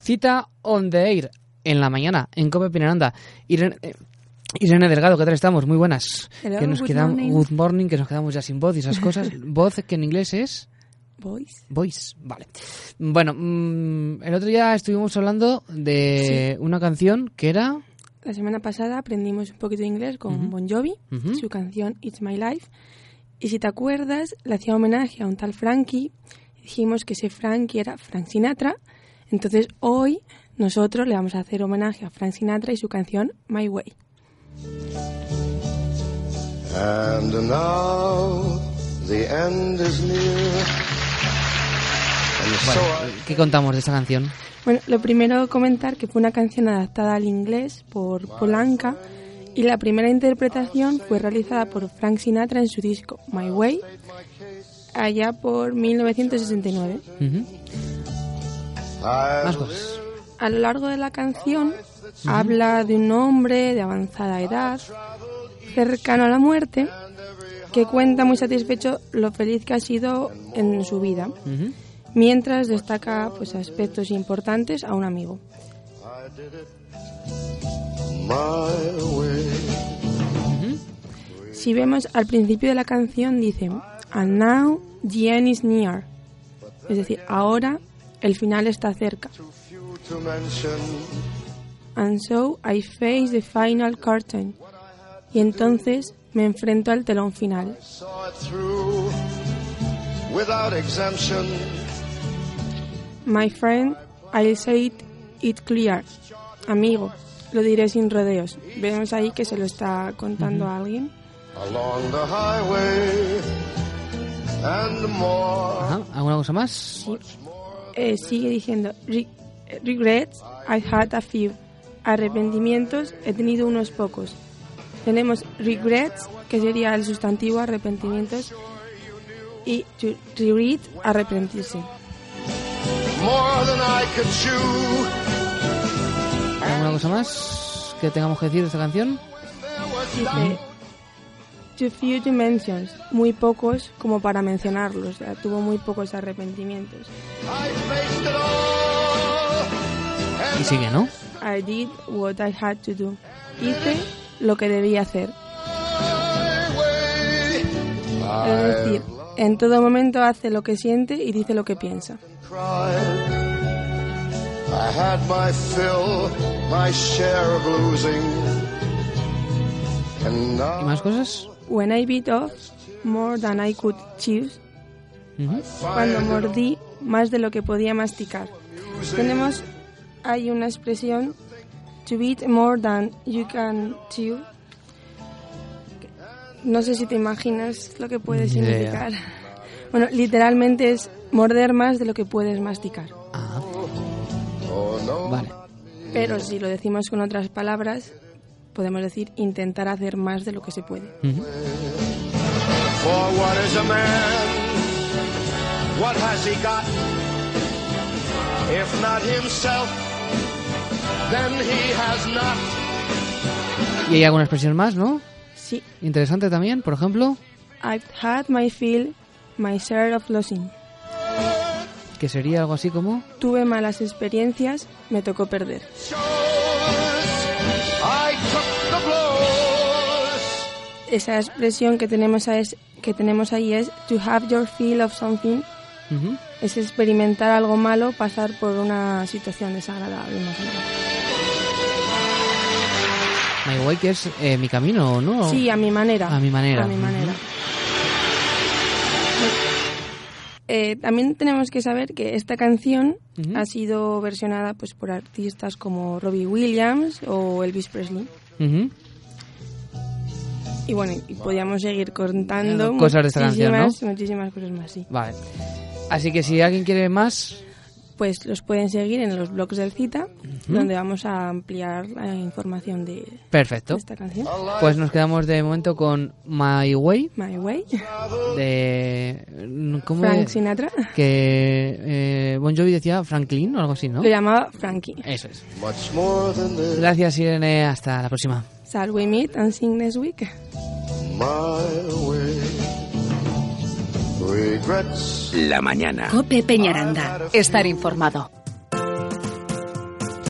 Cita on the air en la mañana en Cope Pinaranda. Irene, eh, Irene Delgado, ¿qué tal estamos? Muy buenas. Hello, que nos good quedamos morning. good morning, que nos quedamos ya sin voz y esas cosas. voz que en inglés es Boys. voice, vale. Bueno, mm, el otro día estuvimos hablando de una canción que era La semana pasada aprendimos un poquito de inglés con Bon Jovi, Ujú. su canción It's My Life. Y si te acuerdas, le hacía homenaje a un tal Frankie. Dijimos que ese Frankie era Frank Sinatra. Entonces hoy nosotros le vamos a hacer homenaje a Frank Sinatra y su canción My Way. And now the end is near. I ¿Qué contamos de esa canción? Bueno, lo primero comentar que fue una canción adaptada al inglés por Polanca y la primera interpretación fue realizada por Frank Sinatra en su disco My Way allá por 1969. Ujú. I Más cosas. A lo largo de la canción habla de un hombre de avanzada edad, cercano a la muerte, que cuenta muy satisfecho lo feliz que ha sido en su vida, mientras destaca pues aspectos importantes a un amigo. my way. Si vemos al principio de la canción dice And now the end is near. Es decir, ahora el final está cerca. And so I face the final curtain. Y entonces me enfrento al telón final. My friend, I'll say it, it clear. Amigo, lo diré sin rodeos. Vemos ahí que se lo está contando a alguien. Along the highway and more. Ajá. ¿Alguna cosa más? Eh, sigue diciendo, "Re- regrets, I had a few. Arrepentimientos, he tenido unos pocos. Tenemos regrets, que sería el sustantivo arrepentimientos, y to regret, arrepentirse. More than I could chew. ¿Alguna cosa más que tengamos que decir de esta canción? Dice, too few to mention, muy pocos como para mencionarlos, tuvo muy pocos arrepentimientos. Y sigue, ¿no? I did what I had to do. Hice lo que debía hacer. Es decir, en todo momento hace lo que siente y dice lo que piensa. I had my fill, my share of losing. ¿Y más cosas? When I bit off more than I could chew, cuando mordí más de lo que podía masticar. Tenemos hay una expresión to beat more than you can chew. No sé si te imaginas lo que puede significar. Bueno, literalmente es morder más de lo que puedes masticar. Ah, oh no, vale. Pero si lo decimos con otras palabras, podemos decir intentar hacer más de lo que se puede. Y hay alguna expresión más, ¿no? Sí, Interesante también, por ejemplo, I've had my fill, my share of losing. que sería algo así como... Tuve malas experiencias, me tocó perder. Esa expresión que tenemos, ahí es, que tenemos ahí es to have your feel of something, es experimentar algo malo, pasar por una situación desagradable. más o menos. My Way, que es eh, mi camino, ¿no? Sí, a mi manera. A mi manera. A mi manera. Eh, también tenemos que saber que esta canción ha sido versionada pues por artistas como Robbie Williams o Elvis Presley. Y bueno, y podíamos seguir contando cosas de esta canción, ¿no? muchísimas, cosas más, sí. Vale. Así que si alguien quiere más, pues los pueden seguir en los blogs del Cita, donde vamos a ampliar la información de Perfecto. esta canción. Pues nos quedamos de momento con My Way My Way, de... ¿Cómo Frank? Sinatra. Que eh, Bon Jovi decía Franklin o algo así, ¿no? Lo llamaba Frankie. Eso es. Gracias, Irene. Hasta la próxima. Shall we meet and sing next week? my way. Regrets La mañana. Cope Peñaranda. Estar informado.